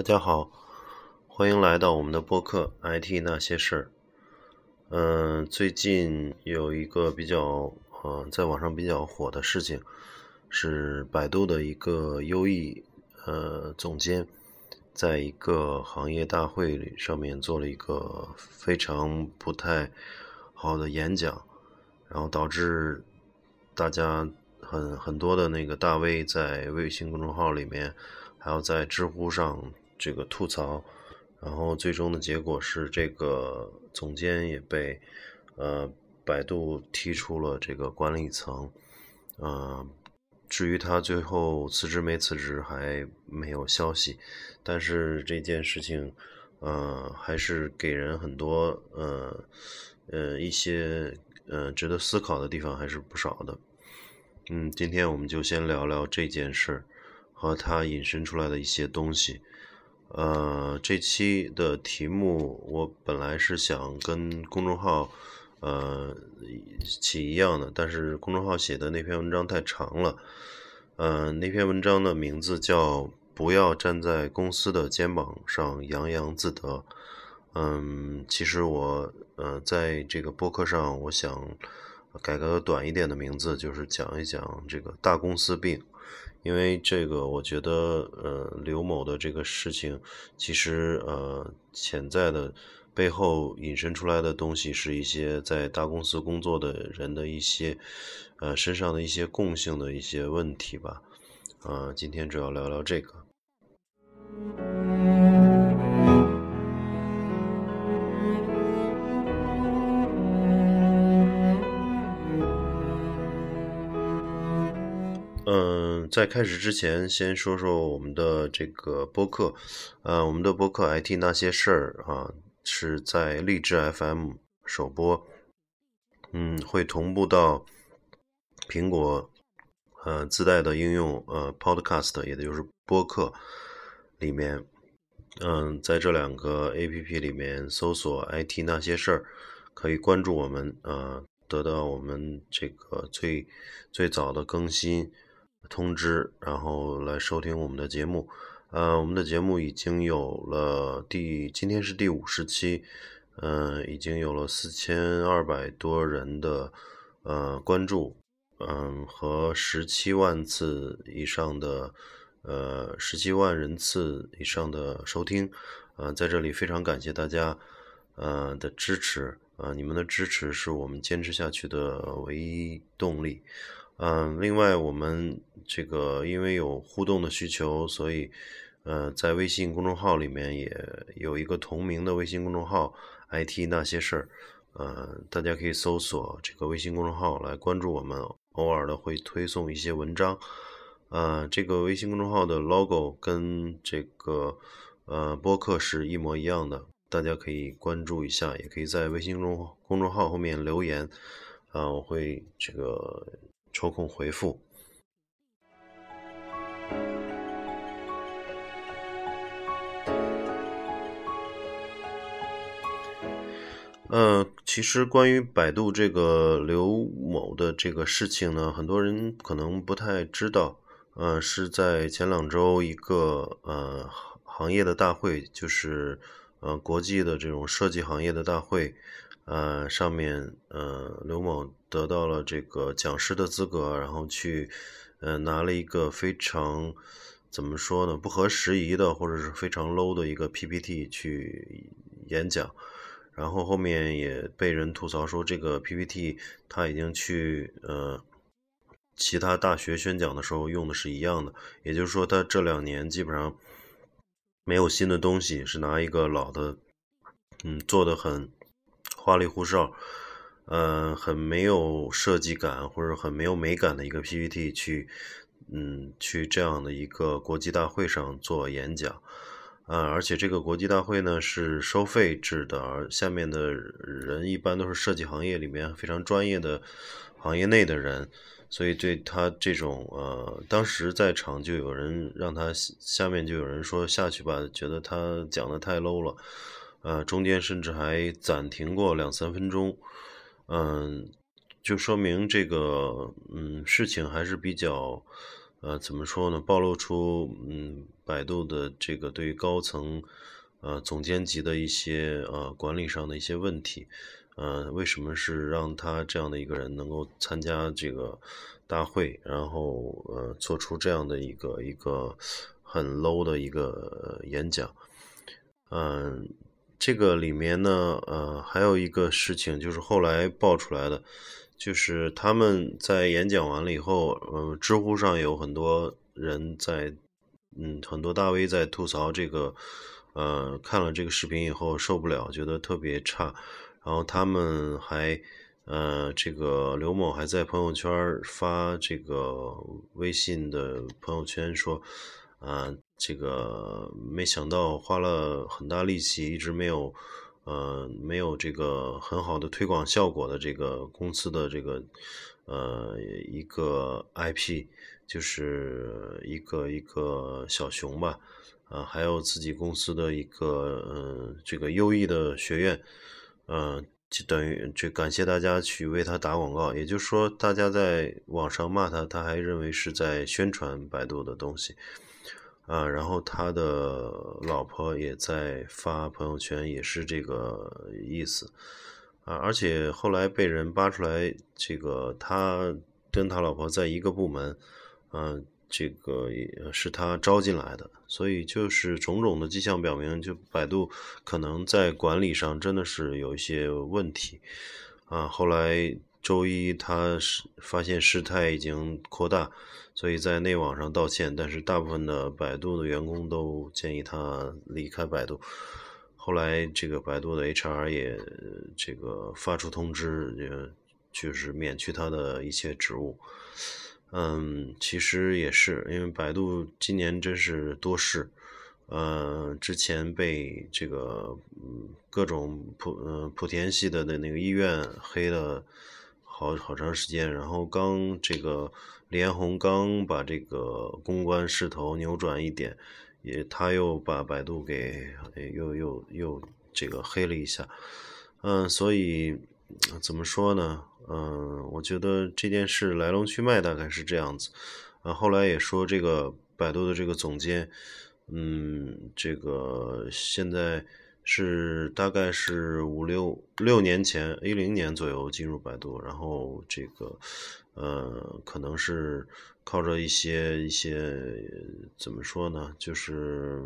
大家好，欢迎来到我们的播客《IT 那些事儿》。嗯，最近有一个比较呃，在网上比较火的事情，是百度的一个优异呃总监，在一个行业大会上面做了一个非常不太好的演讲，然后导致大家很很多的那个大 V 在微信公众号里面。还有在知乎上这个吐槽，然后最终的结果是这个总监也被呃百度踢出了这个管理层，呃，至于他最后辞职没辞职还没有消息，但是这件事情呃还是给人很多呃呃一些呃值得思考的地方还是不少的，嗯，今天我们就先聊聊这件事。和它引申出来的一些东西，呃，这期的题目我本来是想跟公众号，呃，起一样的，但是公众号写的那篇文章太长了，呃，那篇文章的名字叫《不要站在公司的肩膀上洋洋自得》，嗯，其实我，呃，在这个播客上，我想改个短一点的名字，就是讲一讲这个大公司病。因为这个，我觉得，呃，刘某的这个事情，其实，呃，潜在的背后引申出来的东西，是一些在大公司工作的人的一些，呃，身上的一些共性的一些问题吧。啊，今天主要聊聊这个。嗯在开始之前，先说说我们的这个播客，呃，我们的播客 IT 那些事儿啊，是在荔枝 FM 首播，嗯，会同步到苹果呃自带的应用呃 Podcast，也就是播客里面，嗯，在这两个 APP 里面搜索 IT 那些事儿，可以关注我们啊，得到我们这个最最早的更新。通知，然后来收听我们的节目。呃，我们的节目已经有了第，今天是第五十期，嗯，已经有了四千二百多人的呃关注，嗯，和十七万次以上的呃十七万人次以上的收听，呃，在这里非常感谢大家呃的支持，啊，你们的支持是我们坚持下去的唯一动力。嗯，另外我们这个因为有互动的需求，所以呃，在微信公众号里面也有一个同名的微信公众号 “IT 那些事儿”，呃，大家可以搜索这个微信公众号来关注我们，偶尔的会推送一些文章。呃，这个微信公众号的 logo 跟这个呃播客是一模一样的，大家可以关注一下，也可以在微信公公众号后面留言，啊，我会这个。抽空回复。呃，其实关于百度这个刘某的这个事情呢，很多人可能不太知道。呃，是在前两周一个呃行业的大会，就是呃国际的这种设计行业的大会。呃，上面呃，刘某得到了这个讲师的资格，然后去呃拿了一个非常怎么说呢，不合时宜的或者是非常 low 的一个 PPT 去演讲，然后后面也被人吐槽说这个 PPT 他已经去呃其他大学宣讲的时候用的是一样的，也就是说他这两年基本上没有新的东西，是拿一个老的，嗯，做的很。花里胡哨，呃，很没有设计感或者很没有美感的一个 PPT 去，嗯，去这样的一个国际大会上做演讲，啊，而且这个国际大会呢是收费制的，而下面的人一般都是设计行业里面非常专业的行业内的人，所以对他这种，呃，当时在场就有人让他下面就有人说下去吧，觉得他讲的太 low 了。呃，中间甚至还暂停过两三分钟，嗯，就说明这个嗯事情还是比较呃，怎么说呢？暴露出嗯，百度的这个对于高层呃总监级的一些呃管理上的一些问题。呃，为什么是让他这样的一个人能够参加这个大会，然后呃做出这样的一个一个很 low 的一个演讲？嗯，这个里面呢，呃，还有一个事情就是后来爆出来的。就是他们在演讲完了以后，嗯，知乎上有很多人在，嗯，很多大 V 在吐槽这个，呃，看了这个视频以后受不了，觉得特别差。然后他们还，呃，这个刘某还在朋友圈发这个微信的朋友圈说，啊，这个没想到花了很大力气，一直没有。呃，没有这个很好的推广效果的这个公司的这个呃一个 IP，就是一个一个小熊吧，啊，还有自己公司的一个嗯这个优异的学院，嗯，就等于这感谢大家去为他打广告，也就是说，大家在网上骂他，他还认为是在宣传百度的东西。啊，然后他的老婆也在发朋友圈，也是这个意思啊。而且后来被人扒出来，这个他跟他老婆在一个部门，嗯，这个也是他招进来的，所以就是种种的迹象表明，就百度可能在管理上真的是有一些问题啊。后来。周一，他是发现事态已经扩大，所以在内网上道歉。但是大部分的百度的员工都建议他离开百度。后来，这个百度的 HR 也这个发出通知，就是免去他的一切职务。嗯，其实也是因为百度今年真是多事。呃，之前被这个各种莆呃莆田系的的那个医院黑了。好好长时间，然后刚这个连红刚把这个公关势头扭转一点，也他又把百度给又又又这个黑了一下，嗯，所以怎么说呢？嗯，我觉得这件事来龙去脉大概是这样子，啊，后来也说这个百度的这个总监，嗯，这个现在。是大概是五六六年前，一零年左右进入百度，然后这个呃，可能是靠着一些一些怎么说呢，就是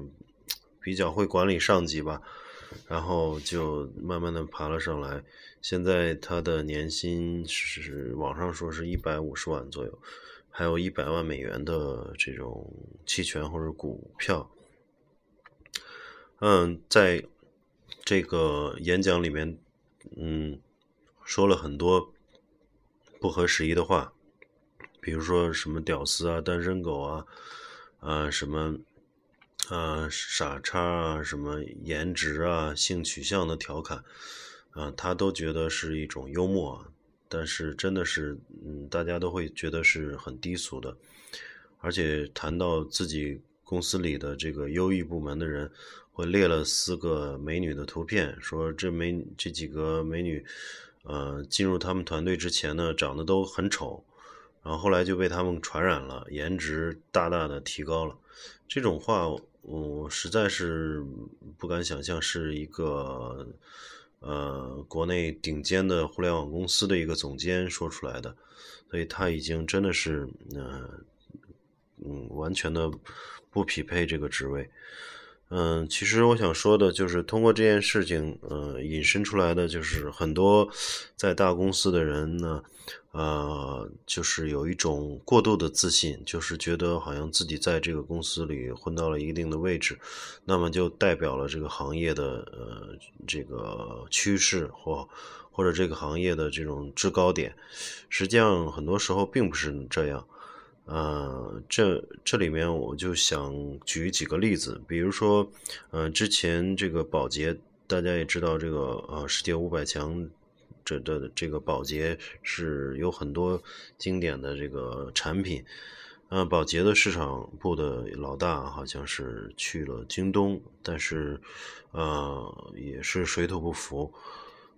比较会管理上级吧，然后就慢慢的爬了上来。现在他的年薪是网上说是一百五十万左右，还有一百万美元的这种期权或者股票。嗯，在。这个演讲里面，嗯，说了很多不合时宜的话，比如说什么“屌丝”啊、“单身狗”啊，啊什么啊傻叉啊、什么颜值啊、性取向的调侃，啊，他都觉得是一种幽默，但是真的是，嗯，大家都会觉得是很低俗的，而且谈到自己公司里的这个优异部门的人。会列了四个美女的图片，说这美这几个美女，呃，进入他们团队之前呢，长得都很丑，然后后来就被他们传染了，颜值大大的提高了。这种话，我实在是不敢想象是一个，呃，国内顶尖的互联网公司的一个总监说出来的，所以他已经真的是，呃，嗯，完全的不匹配这个职位。嗯，其实我想说的就是，通过这件事情，呃，引申出来的就是很多在大公司的人呢，呃，就是有一种过度的自信，就是觉得好像自己在这个公司里混到了一定的位置，那么就代表了这个行业的呃这个趋势或或者这个行业的这种制高点，实际上很多时候并不是这样。呃，这这里面我就想举几个例子，比如说，呃，之前这个宝洁，大家也知道，这个呃世界五百强这的这个宝洁是有很多经典的这个产品，呃，宝洁的市场部的老大好像是去了京东，但是呃也是水土不服。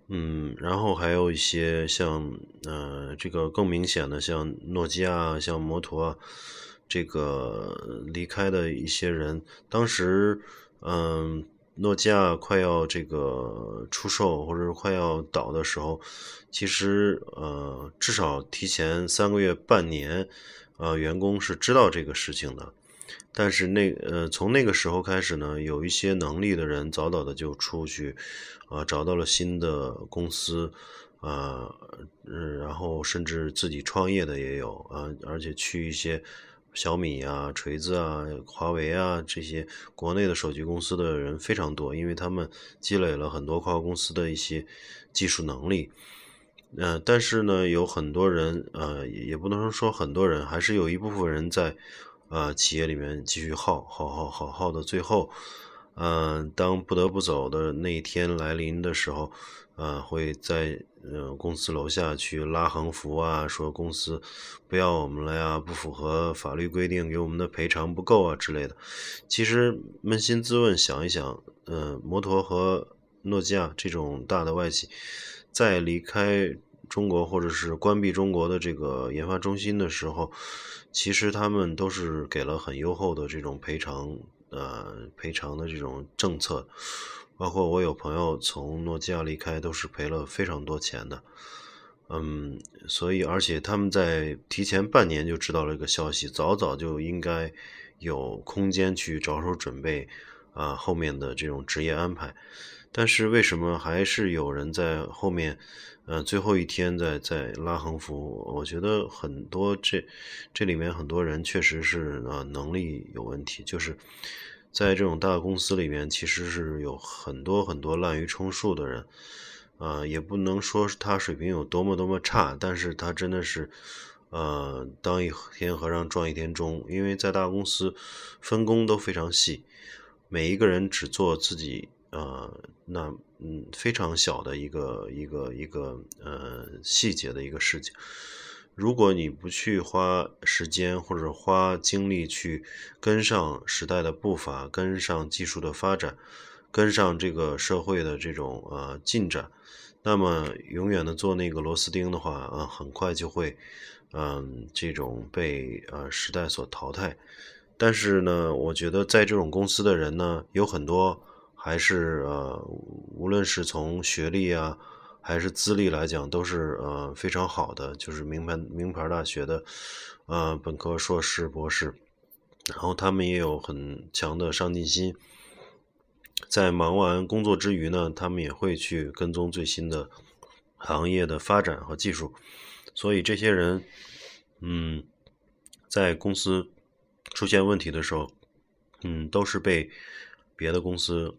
嗯，然后还有一些像，呃，这个更明显的，像诺基亚、像摩托，这个离开的一些人，当时嗯，诺基亚快要这个出售或者快要倒的时候，其实呃，至少提前三个月、半年，呃，员工是知道这个事情的。但是那呃，从那个时候开始呢，有一些能力的人早早的就出去，啊，找到了新的公司，啊，嗯，然后甚至自己创业的也有啊，而且去一些小米啊、锤子啊、华为啊这些国内的手机公司的人非常多，因为他们积累了很多跨国公司的一些技术能力。嗯，但是呢，有很多人，呃，也不能说很多人，还是有一部分人在。啊，企业里面继续耗，耗，耗，耗，耗到最后，嗯，当不得不走的那一天来临的时候，啊，会在呃公司楼下去拉横幅啊，说公司不要我们了呀，不符合法律规定，给我们的赔偿不够啊之类的。其实扪心自问，想一想，嗯，摩托和诺基亚这种大的外企，在离开。中国或者是关闭中国的这个研发中心的时候，其实他们都是给了很优厚的这种赔偿，呃，赔偿的这种政策。包括我有朋友从诺基亚离开，都是赔了非常多钱的。嗯，所以而且他们在提前半年就知道了一个消息，早早就应该有空间去着手准备啊后面的这种职业安排。但是为什么还是有人在后面？呃，最后一天在在拉横幅，我觉得很多这这里面很多人确实是呃能力有问题，就是在这种大公司里面，其实是有很多很多滥竽充数的人，啊，也不能说他水平有多么多么差，但是他真的是呃当一天和尚撞一天钟，因为在大公司分工都非常细，每一个人只做自己。呃，那嗯，非常小的一个一个一个呃细节的一个事情，如果你不去花时间或者花精力去跟上时代的步伐，跟上技术的发展，跟上这个社会的这种呃进展，那么永远的做那个螺丝钉的话，啊，很快就会嗯这种被呃时代所淘汰。但是呢，我觉得在这种公司的人呢，有很多。还是呃，无论是从学历啊，还是资历来讲，都是呃非常好的，就是名牌名牌大学的，呃本科、硕士、博士，然后他们也有很强的上进心，在忙完工作之余呢，他们也会去跟踪最新的行业的发展和技术，所以这些人，嗯，在公司出现问题的时候，嗯，都是被。别的公司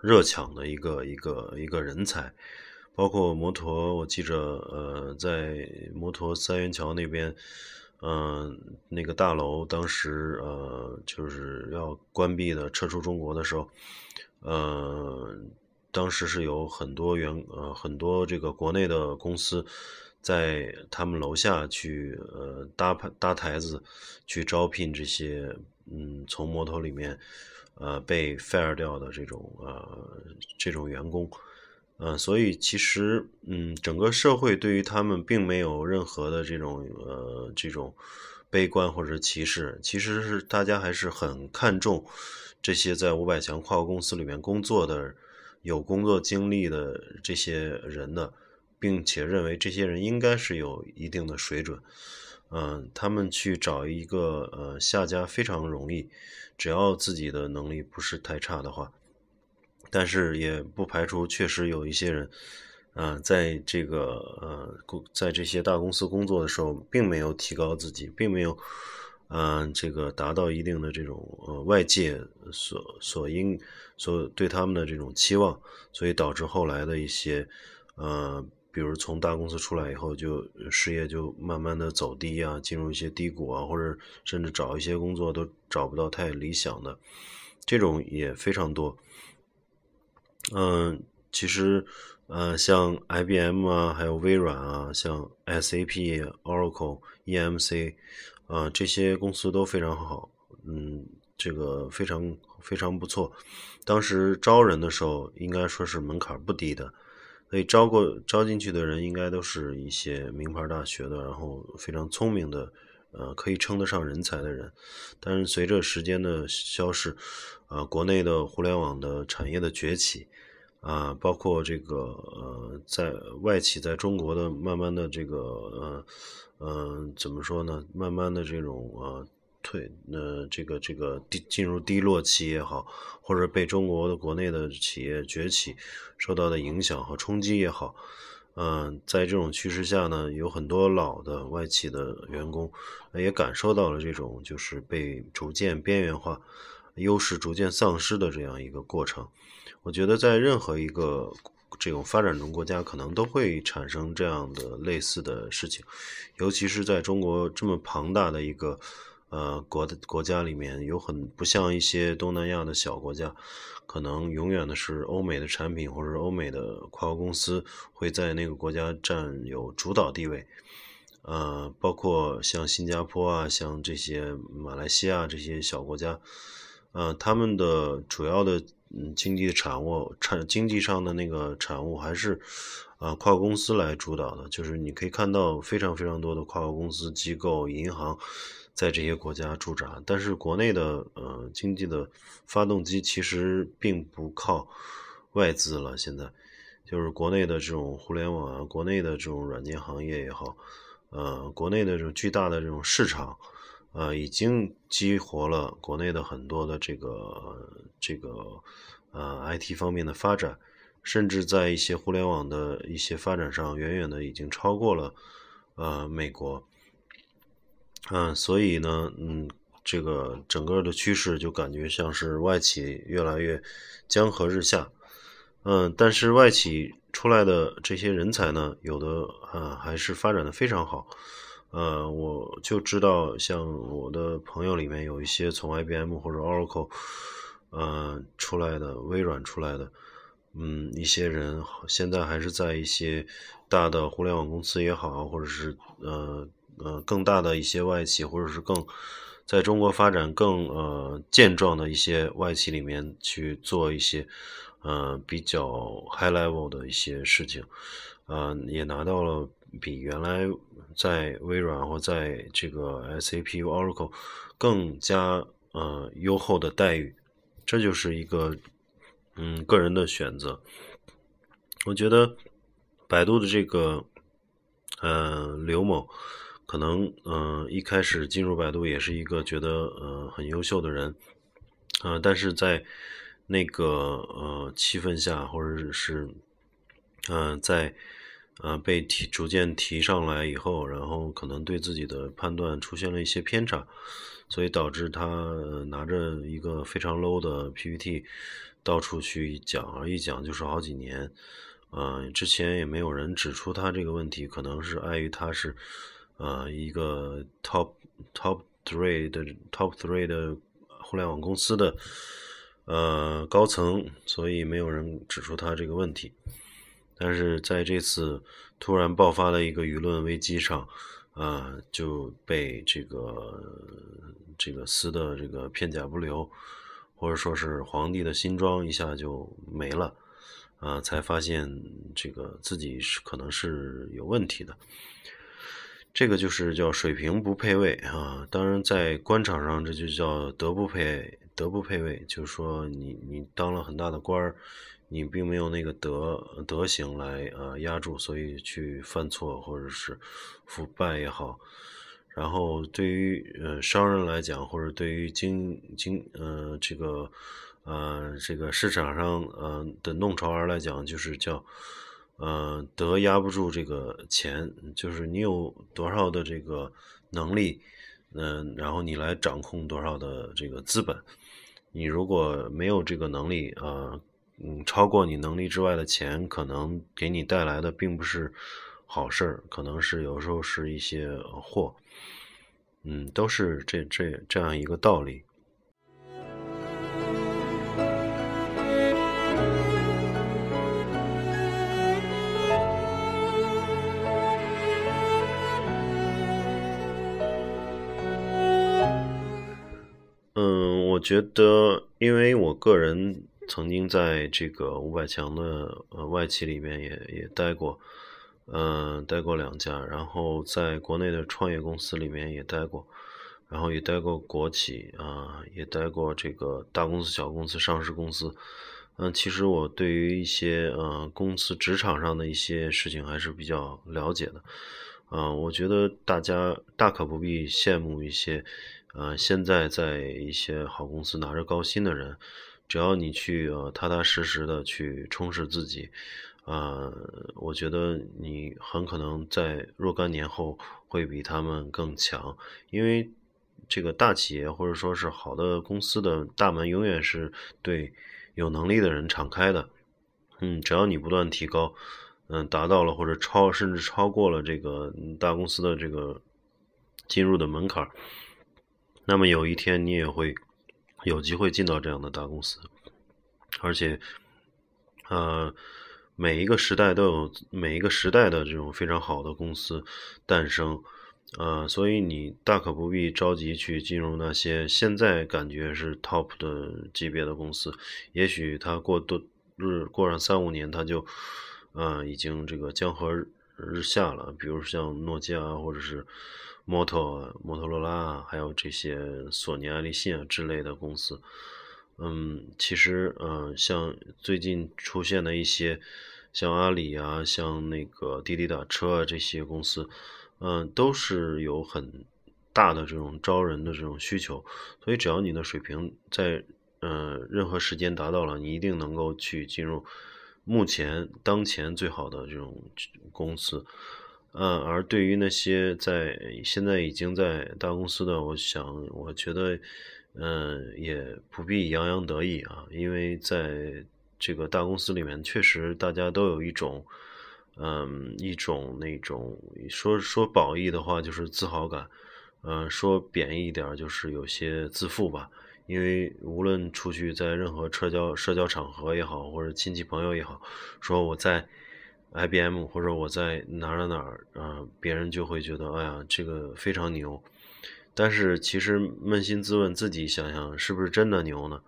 热抢的一个一个一个人才，包括摩托，我记着，呃，在摩托三元桥那边，嗯，那个大楼当时呃就是要关闭的，撤出中国的时候，呃，当时是有很多员呃很多这个国内的公司在他们楼下去呃搭搭台子去招聘这些嗯从摩托里面。呃，被 fire 掉的这种呃这种员工，呃，所以其实嗯，整个社会对于他们并没有任何的这种呃这种悲观或者歧视，其实是大家还是很看重这些在五百强跨国公司里面工作的有工作经历的这些人的，并且认为这些人应该是有一定的水准。嗯，他们去找一个呃下家非常容易，只要自己的能力不是太差的话，但是也不排除确实有一些人，啊，在这个呃工在这些大公司工作的时候，并没有提高自己，并没有，嗯，这个达到一定的这种呃外界所所应所对他们的这种期望，所以导致后来的一些呃。比如从大公司出来以后，就事业就慢慢的走低啊，进入一些低谷啊，或者甚至找一些工作都找不到太理想的，这种也非常多。嗯，其实，呃，像 IBM 啊，还有微软啊，像 SAP、Oracle、EMC 啊，这些公司都非常好，嗯，这个非常非常不错。当时招人的时候，应该说是门槛不低的。所以招过招进去的人，应该都是一些名牌大学的，然后非常聪明的呃可以称得上人才的人。但是随着时间的消逝，呃，国内的互联网的产业的崛起，啊，包括这个呃，在外企在中国的慢慢的这个呃呃怎么说呢？慢慢的这种呃。退，呃，这个这个低进入低落期也好，或者被中国的国内的企业崛起受到的影响和冲击也好，嗯，在这种趋势下呢，有很多老的外企的员工也感受到了这种就是被逐渐边缘化、优势逐渐丧失的这样一个过程。我觉得在任何一个这种发展中国家，可能都会产生这样的类似的事情，尤其是在中国这么庞大的一个。呃，国的国家里面有很不像一些东南亚的小国家，可能永远的是欧美的产品或者是欧美的跨国公司会在那个国家占有主导地位。呃，包括像新加坡啊，像这些马来西亚这些小国家，呃，他们的主要的经济的产物产经济上的那个产物还是啊跨国公司来主导的，就是你可以看到非常非常多的跨国公司、机构、银行。在这些国家驻扎，但是国内的呃经济的发动机其实并不靠外资了。现在就是国内的这种互联网啊，国内的这种软件行业也好，呃，国内的这种巨大的这种市场，呃，已经激活了国内的很多的这个这个呃 IT 方面的发展，甚至在一些互联网的一些发展上，远远的已经超过了呃美国。嗯，所以呢，嗯，这个整个的趋势就感觉像是外企越来越江河日下，嗯，但是外企出来的这些人才呢，有的啊还是发展的非常好，呃，我就知道像我的朋友里面有一些从 IBM 或者 Oracle，呃出来的，微软出来的，嗯，一些人现在还是在一些大的互联网公司也好，或者是呃。呃，更大的一些外企，或者是更在中国发展更呃健壮的一些外企里面去做一些呃比较 high level 的一些事情，呃，也拿到了比原来在微软或在这个 SAP、Oracle 更加呃优厚的待遇，这就是一个嗯个人的选择。我觉得百度的这个呃刘某。可能嗯，一开始进入百度也是一个觉得呃很优秀的人，呃，但是在那个呃气氛下，或者是嗯在呃被提逐渐提上来以后，然后可能对自己的判断出现了一些偏差，所以导致他拿着一个非常 low 的 PPT 到处去讲，一讲就是好几年，呃，之前也没有人指出他这个问题，可能是碍于他是。呃，一个 top top three 的 top three 的互联网公司的呃高层，所以没有人指出他这个问题。但是在这次突然爆发的一个舆论危机上，啊，就被这个这个撕的这个片甲不留，或者说是皇帝的新装一下就没了，啊，才发现这个自己是可能是有问题的。这个就是叫水平不配位啊！当然，在官场上，这就叫德不配德不配位，就是说你你当了很大的官儿，你并没有那个德德行来呃压住，所以去犯错或者是腐败也好。然后对于呃商人来讲，或者对于经经呃这个呃这个市场上呃的弄潮儿来讲，就是叫。呃，德压不住这个钱，就是你有多少的这个能力，嗯，然后你来掌控多少的这个资本。你如果没有这个能力，呃，嗯，超过你能力之外的钱，可能给你带来的并不是好事儿，可能是有时候是一些祸，嗯，都是这这这样一个道理。嗯我觉得，因为我个人曾经在这个五百强的呃外企里面也也待过，嗯，待过两家，然后在国内的创业公司里面也待过，然后也待过国企啊，也待过这个大公司、小公司、上市公司。嗯，其实我对于一些呃公司职场上的一些事情还是比较了解的。嗯，我觉得大家大可不必羡慕一些呃现在在一些好公司拿着高薪的人，只要你去呃踏踏实实的去充实自己，呃，我觉得你很可能在若干年后会比他们更强，因为这个大企业或者说是好的公司的大门永远是对。有能力的人敞开的，嗯，只要你不断提高，嗯，达到了或者超甚至超过了这个大公司的这个进入的门槛，那么有一天你也会有机会进到这样的大公司，而且，呃，每一个时代都有每一个时代的这种非常好的公司诞生。呃，所以你大可不必着急去进入那些现在感觉是 top 的级别的公司，也许它过多日过上三五年，它就，呃，已经这个江河日下了。比如像诺基亚或者是摩托摩托罗拉，还有这些索尼、爱立信啊之类的公司。嗯，其实，呃，像最近出现的一些像阿里啊，像那个滴滴打车啊这些公司。嗯，都是有很大的这种招人的这种需求，所以只要你的水平在呃任何时间达到了，你一定能够去进入目前当前最好的这种公司。嗯，而对于那些在现在已经在大公司的，我想我觉得嗯也不必洋洋得意啊，因为在这个大公司里面，确实大家都有一种。嗯，一种那种说说褒义的话就是自豪感，嗯，说贬义一点就是有些自负吧。因为无论出去在任何社交社交场合也好，或者亲戚朋友也好，说我在 IBM 或者我在哪儿哪儿啊，别人就会觉得哎呀，这个非常牛。但是其实扪心自问，自己想想是不是真的牛呢？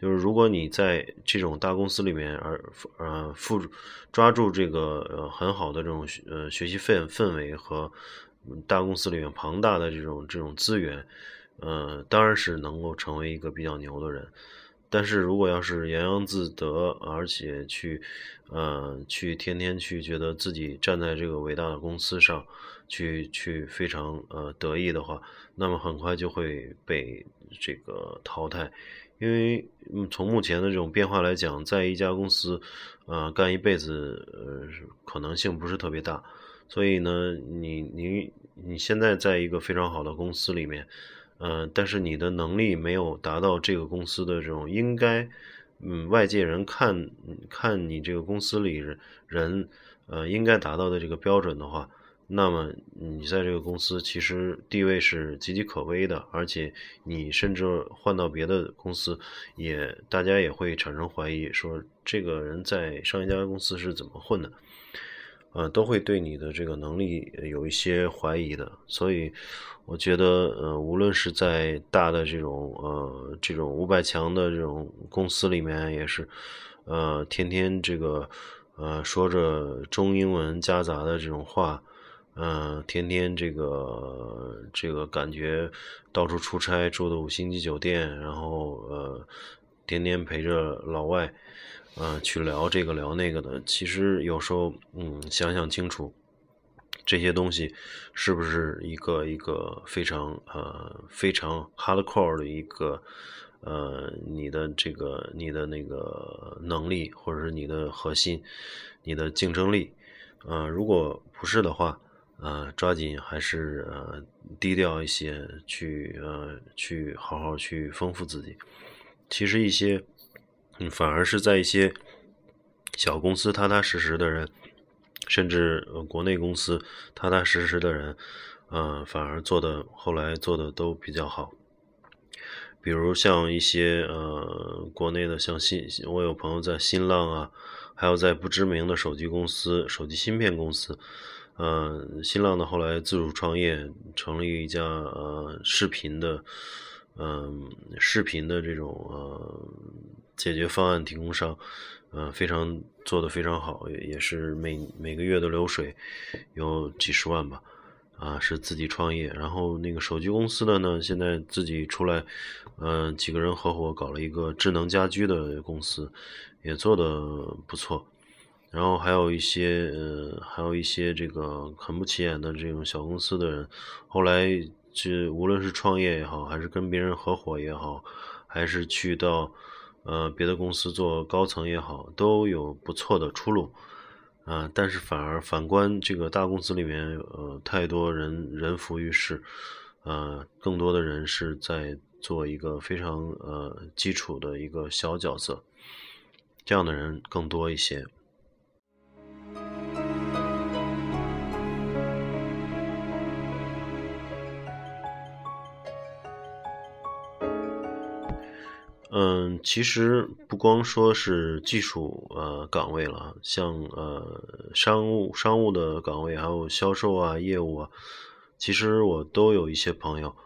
就是如果你在这种大公司里面，而呃，附抓住这个呃很好的这种呃学习氛氛围和大公司里面庞大的这种这种资源，呃，当然是能够成为一个比较牛的人。但是如果要是洋洋自得，而且去呃去天天去觉得自己站在这个伟大的公司上去去非常呃得意的话，那么很快就会被这个淘汰。因为，从目前的这种变化来讲，在一家公司，呃，干一辈子，呃，可能性不是特别大。所以呢，你你你现在在一个非常好的公司里面，呃，但是你的能力没有达到这个公司的这种应该，嗯，外界人看看你这个公司里人，呃，应该达到的这个标准的话。那么你在这个公司其实地位是岌岌可危的，而且你甚至换到别的公司，也大家也会产生怀疑，说这个人在上一家公司是怎么混的，呃，都会对你的这个能力有一些怀疑的。所以我觉得，呃，无论是在大的这种呃这种五百强的这种公司里面，也是，呃，天天这个呃说着中英文夹杂的这种话。嗯，天天这个这个感觉到处出差，住的五星级酒店，然后呃，天天陪着老外，呃，去聊这个聊那个的。其实有时候，嗯，想想清楚，这些东西是不是一个一个非常呃非常 hardcore 的一个呃你的这个你的那个能力，或者是你的核心，你的竞争力，呃，如果不是的话。呃，抓紧还是呃低调一些，去呃去好好去丰富自己。其实一些，嗯，反而是在一些小公司踏踏实实的人，甚至国内公司踏踏实实的人，呃，反而做的后来做的都比较好。比如像一些呃国内的，像新，我有朋友在新浪啊，还有在不知名的手机公司、手机芯片公司。呃，新浪呢后来自主创业，成立一家呃视频的，嗯，视频的这种呃解决方案提供商，嗯，非常做的非常好，也是每每个月的流水有几十万吧，啊，是自己创业。然后那个手机公司的呢，现在自己出来，嗯，几个人合伙搞了一个智能家居的公司，也做的不错。然后还有一些，呃，还有一些这个很不起眼的这种小公司的人，后来就无论是创业也好，还是跟别人合伙也好，还是去到。呃，别的公司做高层也好，都有不错的出路，啊，但是反而反观这个大公司里面，呃，太多人人浮于事，呃，更多的人是在做一个非常呃基础的一个小角色，这样的人更多一些。嗯，其实不光说是技术呃岗位了，像呃商务商务的岗位，还有销售啊、业务啊，其实我都有一些朋友，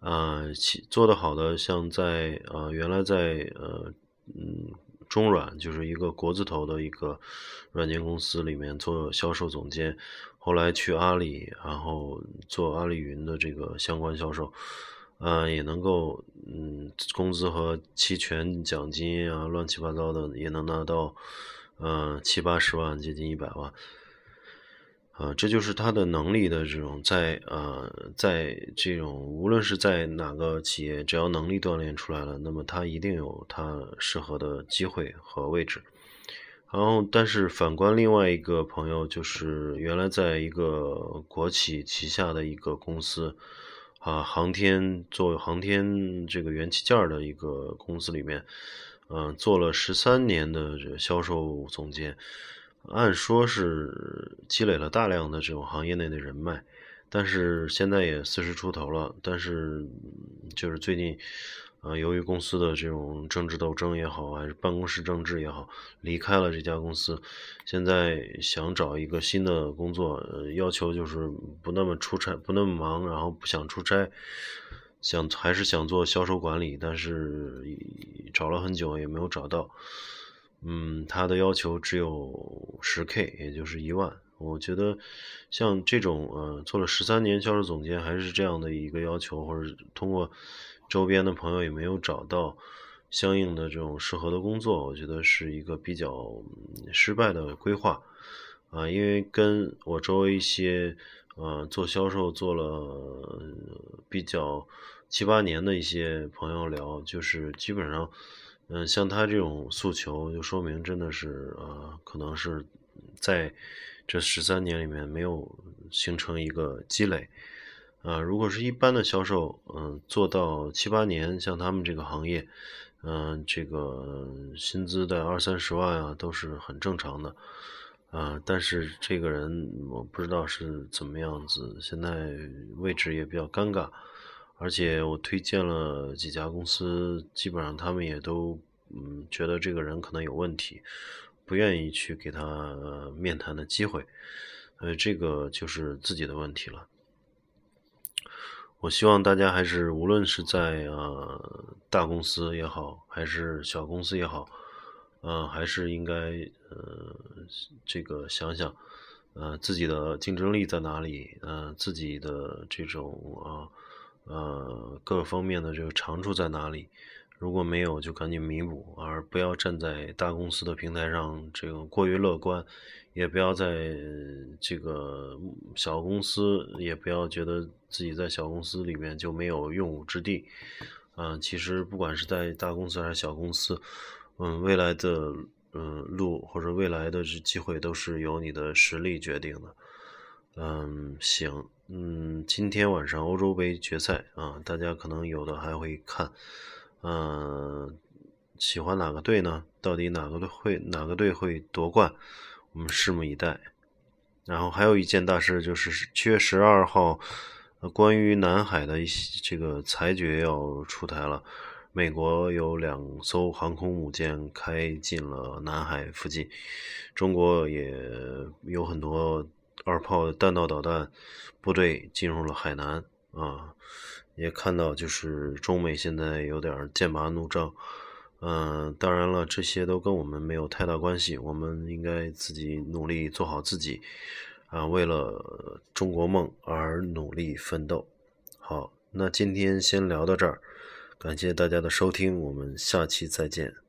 啊，其做的好的，像在呃原来在呃嗯中软，就是一个国字头的一个软件公司里面做销售总监，后来去阿里，然后做阿里云的这个相关销售。嗯，也能够，嗯，工资和期权奖金啊，乱七八糟的也能拿到，嗯，七八十万，接近一百万，啊，这就是他的能力的这种在，呃，在这种无论是在哪个企业，只要能力锻炼出来了，那么他一定有他适合的机会和位置。然后，但是反观另外一个朋友，就是原来在一个国企旗下的一个公司。啊，航天做航天这个元器件的一个公司里面，嗯，做了十三年的销售总监，按说是积累了大量的这种行业内的人脉，但是现在也四十出头了，但是就是最近。啊，由于公司的这种政治斗争也好，还是办公室政治也好，离开了这家公司。现在想找一个新的工作，要求就是不那么出差，不那么忙，然后不想出差，想还是想做销售管理，但是找了很久也没有找到。嗯，他的要求只有十 K，也就是一万。我觉得像这种呃，做了十三年销售总监，还是这样的一个要求，或者通过。周边的朋友也没有找到相应的这种适合的工作，我觉得是一个比较失败的规划啊。因为跟我周围一些呃做销售做了比较七八年的一些朋友聊，就是基本上嗯像他这种诉求，就说明真的是呃可能是在这十三年里面没有形成一个积累。啊，如果是一般的销售，嗯，做到七八年，像他们这个行业，嗯，这个薪资在二三十万啊，都是很正常的，啊，但是这个人我不知道是怎么样子，现在位置也比较尴尬，而且我推荐了几家公司，基本上他们也都，嗯，觉得这个人可能有问题，不愿意去给他面谈的机会，呃，这个就是自己的问题了。我希望大家还是无论是在呃大公司也好，还是小公司也好，呃，还是应该呃这个想想，呃自己的竞争力在哪里，呃自己的这种啊呃各方面的这个长处在哪里，如果没有就赶紧弥补，而不要站在大公司的平台上这个过于乐观。也不要在这个小公司，也不要觉得自己在小公司里面就没有用武之地。嗯，其实不管是在大公司还是小公司，嗯，未来的嗯路或者未来的这机会都是由你的实力决定的。嗯，行，嗯，今天晚上欧洲杯决赛啊，大家可能有的还会看。嗯，喜欢哪个队呢？到底哪个队会哪个队会夺冠？我们拭目以待。然后还有一件大事，就是七月十二号，关于南海的一些这个裁决要出台了。美国有两艘航空母舰开进了南海附近，中国也有很多二炮弹道导弹部队进入了海南啊。也看到，就是中美现在有点剑拔弩张。嗯，当然了，这些都跟我们没有太大关系，我们应该自己努力做好自己，啊，为了中国梦而努力奋斗。好，那今天先聊到这儿，感谢大家的收听，我们下期再见。